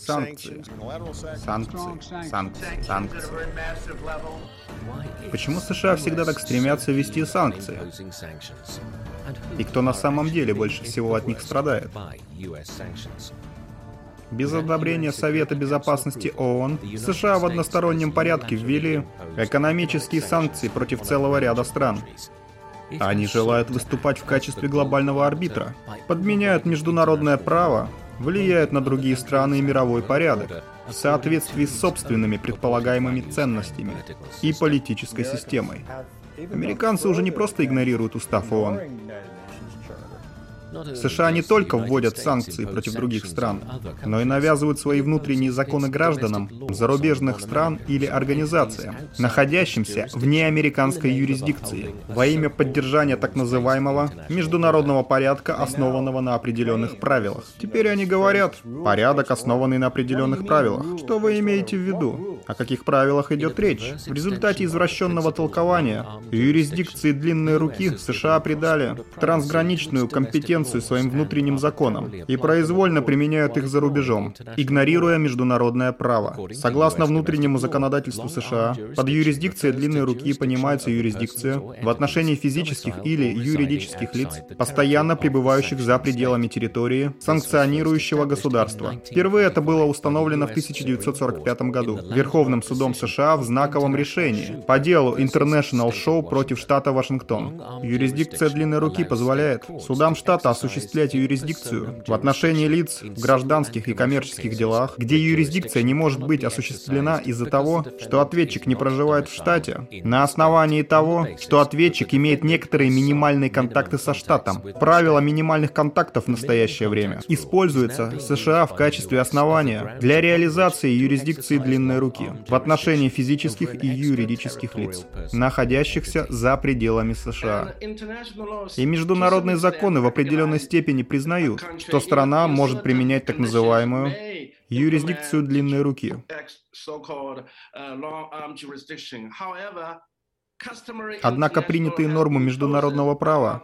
Санкции. Санкции. Санкции. Санкции. Почему США всегда так стремятся ввести санкции? И кто на самом деле больше всего от них страдает? Без одобрения Совета Безопасности ООН США в одностороннем порядке ввели экономические санкции против целого ряда стран. Они желают выступать в качестве глобального арбитра, подменяют международное право, влияют на другие страны и мировой порядок в соответствии с собственными предполагаемыми ценностями и политической системой. Американцы уже не просто игнорируют устав ООН, США не только вводят санкции против других стран, но и навязывают свои внутренние законы гражданам зарубежных стран или организациям, находящимся вне американской юрисдикции, во имя поддержания так называемого международного порядка, основанного на определенных правилах. Теперь они говорят, порядок, основанный на определенных правилах. Что вы имеете в виду? О каких правилах идет речь? В результате извращенного толкования юрисдикции длинной руки США придали трансграничную компетенцию конкуренцию своим внутренним законам и произвольно применяют их за рубежом, игнорируя международное право. Согласно внутреннему законодательству США, под юрисдикцией длинной руки понимается юрисдикция в отношении физических или юридических лиц, постоянно пребывающих за пределами территории санкционирующего государства. Впервые это было установлено в 1945 году Верховным судом США в знаковом решении по делу International Show против штата Вашингтон. Юрисдикция длинной руки позволяет судам штата осуществлять юрисдикцию в отношении лиц в гражданских и коммерческих делах, где юрисдикция не может быть осуществлена из-за того, что ответчик не проживает в штате, на основании того, что ответчик имеет некоторые минимальные контакты со штатом. Правило минимальных контактов в настоящее время используется США в качестве основания для реализации юрисдикции длинной руки в отношении физических и юридических лиц, находящихся за пределами США. И международные законы в определенном определенной степени признают, что страна может применять так называемую юрисдикцию длинной руки. Однако принятые нормы международного права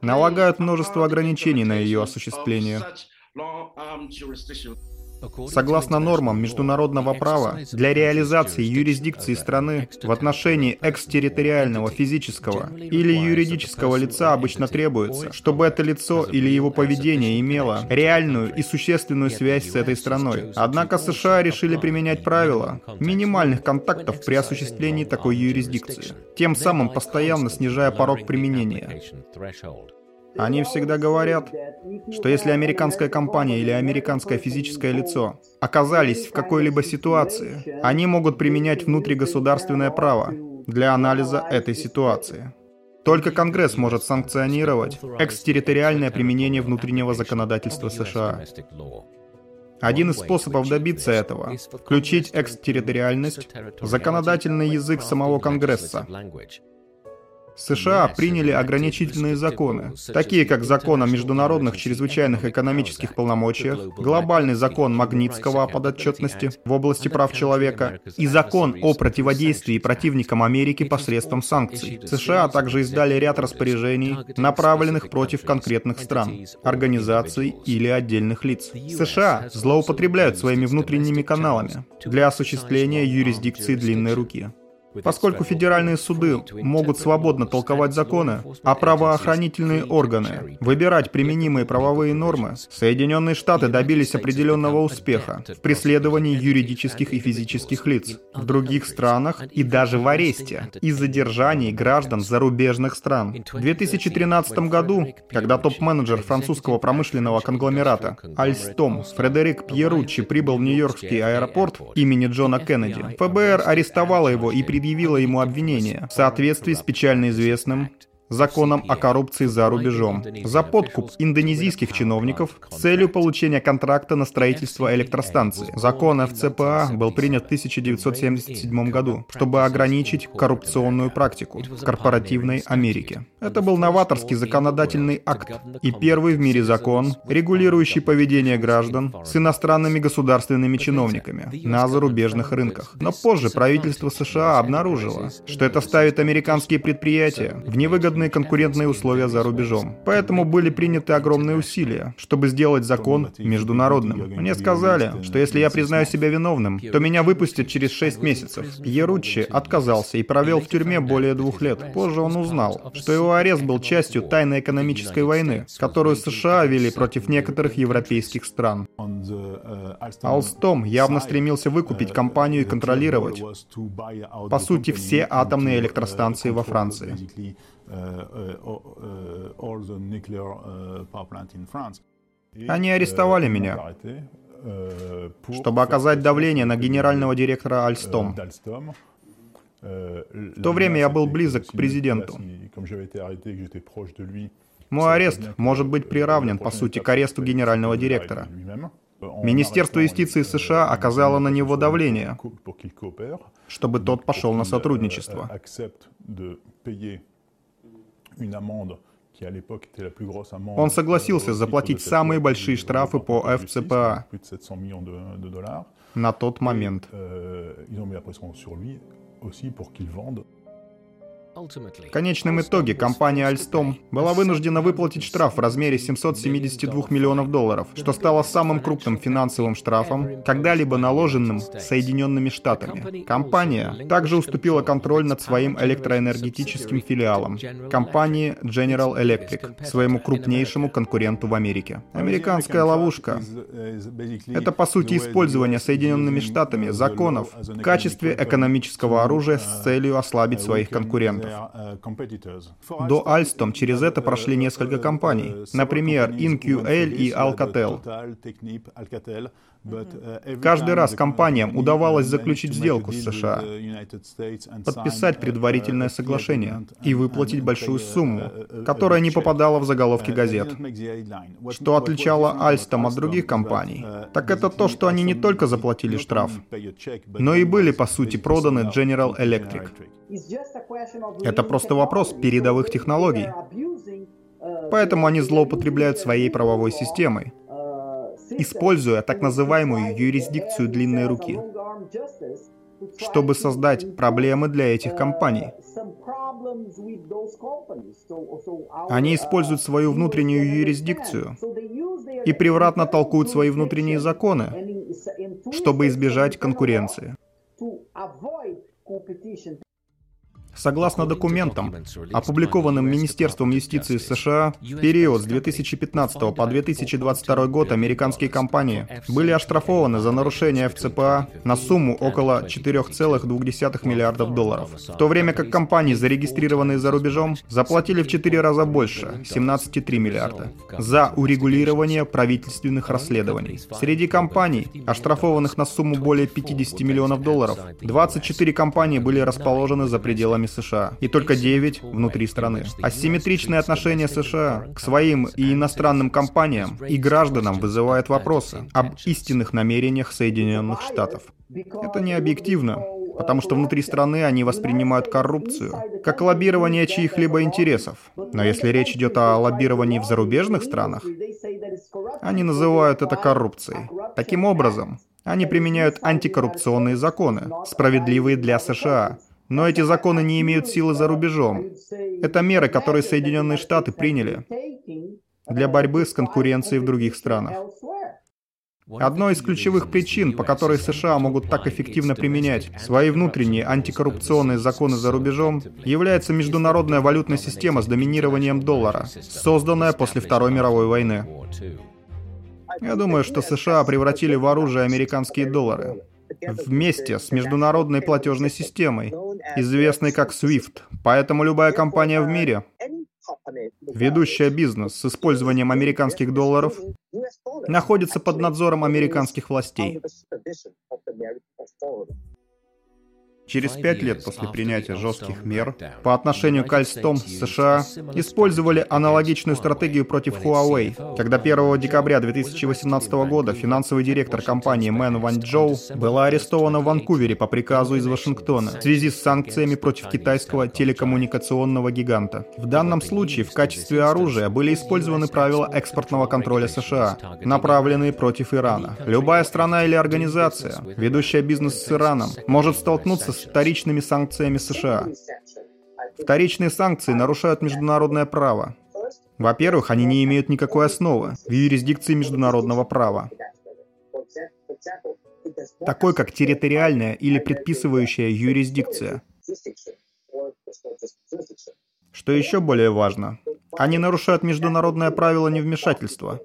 налагают множество ограничений на ее осуществление. Согласно нормам международного права, для реализации юрисдикции страны в отношении экстерриториального физического или юридического лица обычно требуется, чтобы это лицо или его поведение имело реальную и существенную связь с этой страной. Однако США решили применять правила минимальных контактов при осуществлении такой юрисдикции, тем самым постоянно снижая порог применения. Они всегда говорят, что если американская компания или американское физическое лицо оказались в какой-либо ситуации, они могут применять внутригосударственное право для анализа этой ситуации. Только Конгресс может санкционировать экстерриториальное применение внутреннего законодательства США. Один из способов добиться этого — включить экстерриториальность в законодательный язык самого Конгресса, США приняли ограничительные законы, такие как закон о международных чрезвычайных экономических полномочиях, глобальный закон Магнитского о подотчетности в области прав человека и закон о противодействии противникам Америки посредством санкций. США также издали ряд распоряжений, направленных против конкретных стран, организаций или отдельных лиц. США злоупотребляют своими внутренними каналами для осуществления юрисдикции длинной руки. Поскольку федеральные суды могут свободно толковать законы, а правоохранительные органы выбирать применимые правовые нормы, Соединенные Штаты добились определенного успеха в преследовании юридических и физических лиц в других странах и даже в аресте и задержании граждан зарубежных стран. В 2013 году, когда топ-менеджер французского промышленного конгломерата Альстом Фредерик Пьеруччи прибыл в Нью-Йоркский аэропорт имени Джона Кеннеди, ФБР арестовало его и при предъявила ему обвинение в соответствии с печально известным законом о коррупции за рубежом, за подкуп индонезийских чиновников с целью получения контракта на строительство электростанции. Закон ФЦПА был принят в 1977 году, чтобы ограничить коррупционную практику в корпоративной Америке. Это был новаторский законодательный акт и первый в мире закон, регулирующий поведение граждан с иностранными государственными чиновниками на зарубежных рынках. Но позже правительство США обнаружило, что это ставит американские предприятия в невыгодное выгодные конкурентные условия за рубежом. Поэтому были приняты огромные усилия, чтобы сделать закон международным. Мне сказали, что если я признаю себя виновным, то меня выпустят через 6 месяцев. Пьеруччи отказался и провел в тюрьме более двух лет. Позже он узнал, что его арест был частью тайной экономической войны, которую США вели против некоторых европейских стран. Алстом явно стремился выкупить компанию и контролировать, по сути, все атомные электростанции во Франции. Они арестовали меня, чтобы оказать давление на генерального директора Альстом. В то время я был близок к президенту. Мой арест может быть приравнен, по сути, к аресту генерального директора. Министерство юстиции США оказало на него давление, чтобы тот пошел на сотрудничество. Он согласился заплатить самые большие штрафы по ФЦПА на тот момент. В конечном итоге компания Alstom была вынуждена выплатить штраф в размере 772 миллионов долларов, что стало самым крупным финансовым штрафом, когда-либо наложенным Соединенными Штатами. Компания также уступила контроль над своим электроэнергетическим филиалом, компании General Electric, своему крупнейшему конкуренту в Америке. Американская ловушка — это, по сути, использование Соединенными Штатами законов в качестве экономического оружия с целью ослабить своих конкурентов. До Alstom через это прошли несколько компаний, например, InQL и Alcatel. Каждый раз компаниям удавалось заключить сделку с США, подписать предварительное соглашение и выплатить большую сумму, которая не попадала в заголовки газет. Что отличало Alstom от других компаний, так это то, что они не только заплатили штраф, но и были, по сути, проданы General Electric. Это просто вопрос передовых технологий. Поэтому они злоупотребляют своей правовой системой, используя так называемую юрисдикцию длинной руки, чтобы создать проблемы для этих компаний. Они используют свою внутреннюю юрисдикцию и превратно толкуют свои внутренние законы, чтобы избежать конкуренции. Согласно документам, опубликованным Министерством юстиции США, в период с 2015 по 2022 год американские компании были оштрафованы за нарушение ФЦПА на сумму около 4,2 миллиардов долларов, в то время как компании, зарегистрированные за рубежом, заплатили в 4 раза больше, 17,3 миллиарда, за урегулирование правительственных расследований. Среди компаний, оштрафованных на сумму более 50 миллионов долларов, 24 компании были расположены за пределами США, и только 9 внутри страны. Асимметричное отношение США к своим и иностранным компаниям и гражданам вызывает вопросы об истинных намерениях Соединенных Штатов. Это не объективно, потому что внутри страны они воспринимают коррупцию как лоббирование чьих-либо интересов. Но если речь идет о лоббировании в зарубежных странах, они называют это коррупцией. Таким образом, они применяют антикоррупционные законы, справедливые для США, но эти законы не имеют силы за рубежом. Это меры, которые Соединенные Штаты приняли для борьбы с конкуренцией в других странах. Одной из ключевых причин, по которой США могут так эффективно применять свои внутренние антикоррупционные законы за рубежом, является международная валютная система с доминированием доллара, созданная после Второй мировой войны. Я думаю, что США превратили в оружие американские доллары вместе с международной платежной системой, известной как SWIFT. Поэтому любая компания в мире, ведущая бизнес с использованием американских долларов, находится под надзором американских властей. Через пять лет после принятия жестких мер по отношению к Альстом США использовали аналогичную стратегию против Huawei, когда 1 декабря 2018 года финансовый директор компании Мэн Ван Джоу была арестована в Ванкувере по приказу из Вашингтона в связи с санкциями против китайского телекоммуникационного гиганта. В данном случае в качестве оружия были использованы правила экспортного контроля США, направленные против Ирана. Любая страна или организация, ведущая бизнес с Ираном, может столкнуться с вторичными санкциями США. Вторичные санкции нарушают международное право. Во-первых, они не имеют никакой основы в юрисдикции международного права, такой как территориальная или предписывающая юрисдикция. Что еще более важно, они нарушают международное правило невмешательства.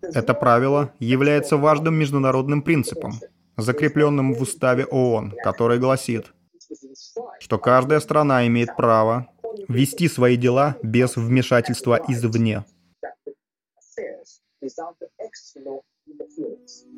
Это правило является важным международным принципом, закрепленным в уставе ООН, который гласит, что каждая страна имеет право вести свои дела без вмешательства извне.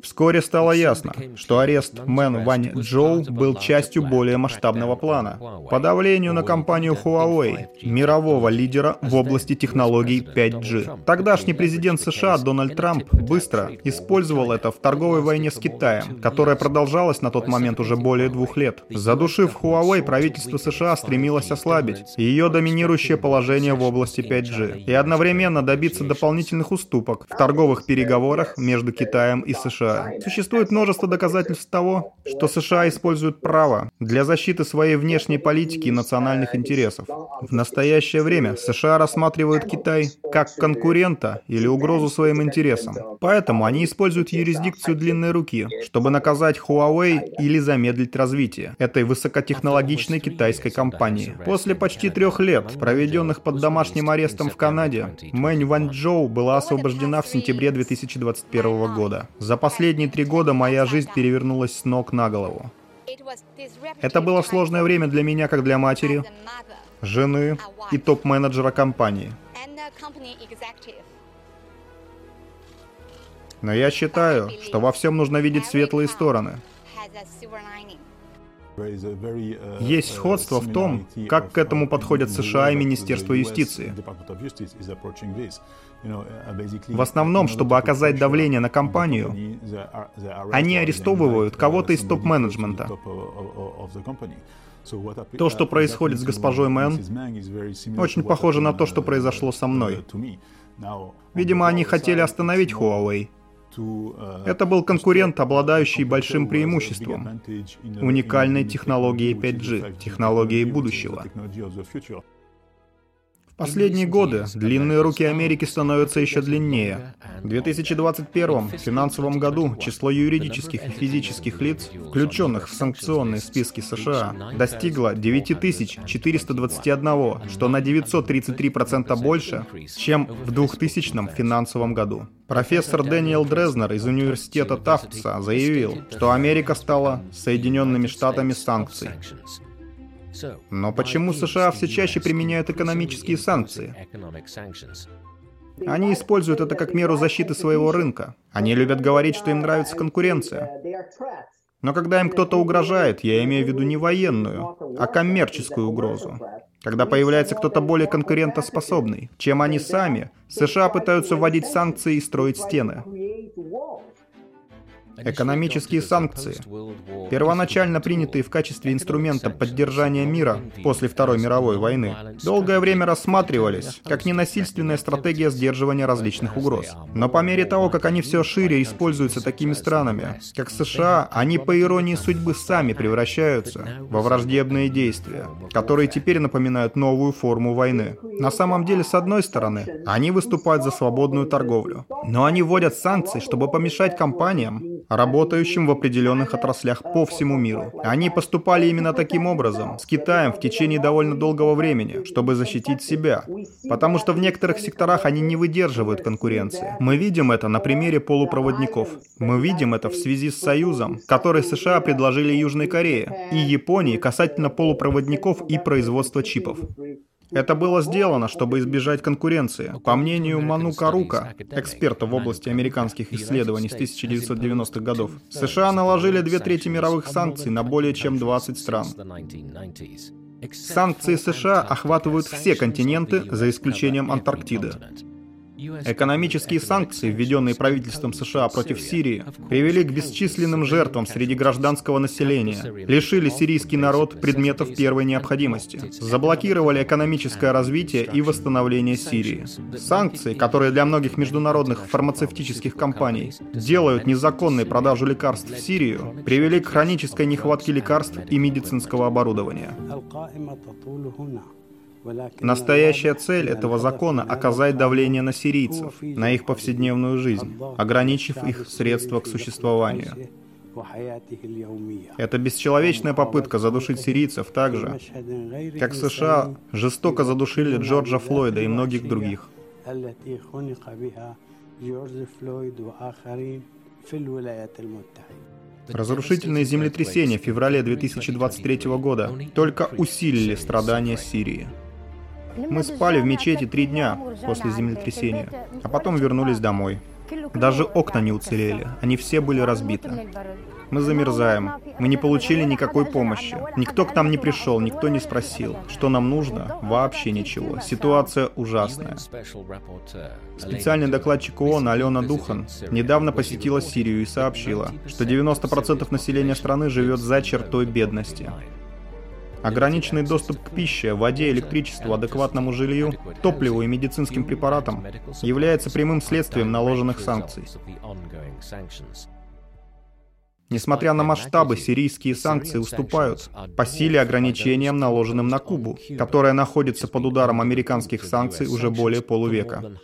Вскоре стало ясно, что арест Мэн Вань Джоу был частью более масштабного плана по давлению на компанию Huawei, мирового лидера в области технологий 5G. Тогдашний президент США Дональд Трамп быстро использовал это в торговой войне с Китаем, которая продолжалась на тот момент уже более двух лет. Задушив Huawei, правительство США стремилось ослабить ее доминирующее положение в области 5G и одновременно добиться дополнительных уступок в торговых переговорах между Китаем и США. США. Существует множество доказательств того, что США используют право для защиты своей внешней политики и национальных интересов. В настоящее время США рассматривают Китай как конкурента или угрозу своим интересам. Поэтому они используют юрисдикцию длинной руки, чтобы наказать Huawei или замедлить развитие этой высокотехнологичной китайской компании. После почти трех лет, проведенных под домашним арестом в Канаде, Мэнь Ванчжоу была освобождена в сентябре 2021 года. За последние три года моя жизнь перевернулась с ног на голову. Это было сложное время для меня, как для матери, жены и топ-менеджера компании. Но я считаю, что во всем нужно видеть светлые стороны. Есть сходство в том, как к этому подходят США и Министерство юстиции. В основном, чтобы оказать давление на компанию, они арестовывают кого-то из топ-менеджмента. То, что происходит с госпожой Мэн, очень похоже на то, что произошло со мной. Видимо, они хотели остановить Huawei. Это был конкурент, обладающий большим преимуществом, уникальной технологией 5G, технологией будущего. Последние годы длинные руки Америки становятся еще длиннее. В 2021 финансовом году число юридических и физических лиц, включенных в санкционные списки США, достигло 9421, что на 933% больше, чем в 2000 финансовом году. Профессор Дэниел Дрезнер из университета Тафтса заявил, что Америка стала Соединенными Штатами санкций. Но почему США все чаще применяют экономические санкции? Они используют это как меру защиты своего рынка. Они любят говорить, что им нравится конкуренция. Но когда им кто-то угрожает, я имею в виду не военную, а коммерческую угрозу. Когда появляется кто-то более конкурентоспособный, чем они сами, США пытаются вводить санкции и строить стены. Экономические санкции, первоначально принятые в качестве инструмента поддержания мира после Второй мировой войны, долгое время рассматривались как ненасильственная стратегия сдерживания различных угроз. Но по мере того, как они все шире используются такими странами, как США, они по иронии судьбы сами превращаются во враждебные действия, которые теперь напоминают новую форму войны. На самом деле, с одной стороны, они выступают за свободную торговлю, но они вводят санкции, чтобы помешать компаниям, работающим в определенных отраслях по всему миру. Они поступали именно таким образом с Китаем в течение довольно долгого времени, чтобы защитить себя, потому что в некоторых секторах они не выдерживают конкуренции. Мы видим это на примере полупроводников. Мы видим это в связи с союзом, который США предложили Южной Корее и Японии касательно полупроводников и производства чипов. Это было сделано, чтобы избежать конкуренции. По мнению Ману Карука, эксперта в области американских исследований с 1990-х годов, США наложили две трети мировых санкций на более чем 20 стран. Санкции США охватывают все континенты, за исключением Антарктиды. Экономические санкции, введенные правительством США против Сирии, привели к бесчисленным жертвам среди гражданского населения, лишили сирийский народ предметов первой необходимости, заблокировали экономическое развитие и восстановление Сирии. Санкции, которые для многих международных фармацевтических компаний делают незаконной продажу лекарств в Сирию, привели к хронической нехватке лекарств и медицинского оборудования. Настоящая цель этого закона – оказать давление на сирийцев, на их повседневную жизнь, ограничив их средства к существованию. Это бесчеловечная попытка задушить сирийцев так же, как США жестоко задушили Джорджа Флойда и многих других. Разрушительные землетрясения в феврале 2023 года только усилили страдания Сирии. Мы спали в мечети три дня после землетрясения, а потом вернулись домой. Даже окна не уцелели, они все были разбиты. Мы замерзаем. Мы не получили никакой помощи. Никто к нам не пришел, никто не спросил, что нам нужно. Вообще ничего. Ситуация ужасная. Специальный докладчик ООН Алена Духан недавно посетила Сирию и сообщила, что 90% населения страны живет за чертой бедности. Ограниченный доступ к пище, воде, электричеству, адекватному жилью, топливу и медицинским препаратам является прямым следствием наложенных санкций. Несмотря на масштабы, сирийские санкции уступают по силе ограничениям, наложенным на Кубу, которая находится под ударом американских санкций уже более полувека.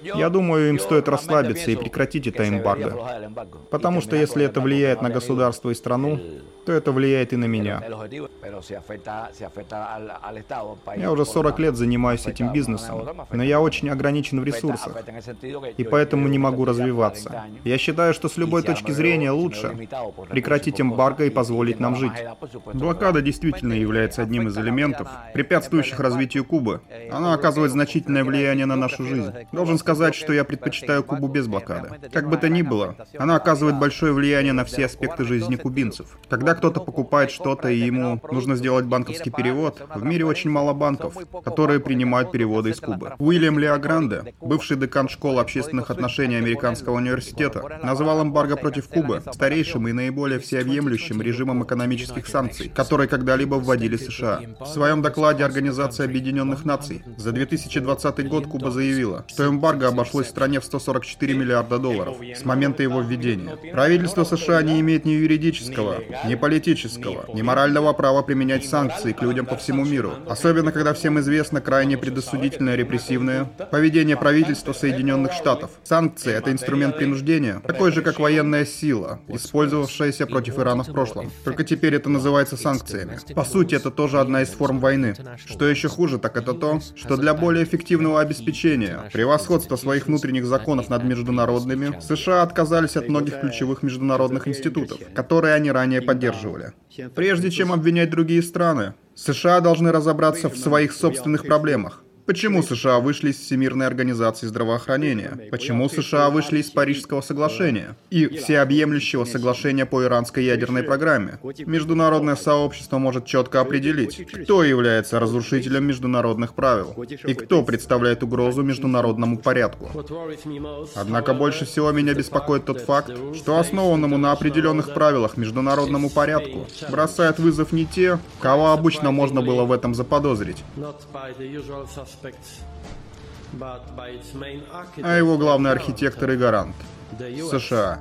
Я думаю, им стоит расслабиться и прекратить это эмбарго. Потому что если это влияет на государство и страну, то это влияет и на меня. Я уже 40 лет занимаюсь этим бизнесом, но я очень ограничен в ресурсах, и поэтому не могу развиваться. Я считаю, что с любой точки зрения лучше прекратить эмбарго и позволить нам жить. Блокада действительно является одним из элементов, препятствующих развитию Кубы. Она оказывает значительное влияние на нашу жизнь. Должен сказать, что я предпочитаю Кубу без блокады. Как бы то ни было, она оказывает большое влияние на все аспекты жизни кубинцев. Когда кто-то покупает что-то и ему нужно сделать банковский перевод, в мире очень мало банков, которые принимают переводы из Кубы. Уильям Леогранде, бывший декан школы общественных отношений Американского университета, назвал эмбарго против Кубы старейшим и наиболее всеобъемлющим режимом экономических санкций, которые когда-либо вводили США. В своем докладе Организация Объединенных Наций за 2020 год Куба заявила, что эмбарго обошлось стране в 144 миллиарда долларов с момента его введения. Правительство США не имеет ни юридического, ни политического, ни морального права применять санкции к людям по всему миру. Особенно, когда всем известно крайне предосудительное репрессивное поведение правительства Соединенных Штатов. Санкции — это инструмент принуждения, такой же, как военная сила, использовавшаяся против Ирана в прошлом. Только теперь это называется санкциями. По сути, это тоже одна из форм войны. Что еще хуже, так это то, что для более эффективного обеспечения превосходства своих внутренних законов над международными, США отказались от многих ключевых международных институтов, которые они ранее поддерживали. Прежде чем обвинять другие страны, США должны разобраться в своих собственных проблемах. Почему США вышли из Всемирной организации здравоохранения? Почему США вышли из Парижского соглашения и всеобъемлющего соглашения по иранской ядерной программе? Международное сообщество может четко определить, кто является разрушителем международных правил и кто представляет угрозу международному порядку. Однако больше всего меня беспокоит тот факт, что основанному на определенных правилах международному порядку бросают вызов не те, кого обычно можно было в этом заподозрить а его главный архитектор и гарант – США.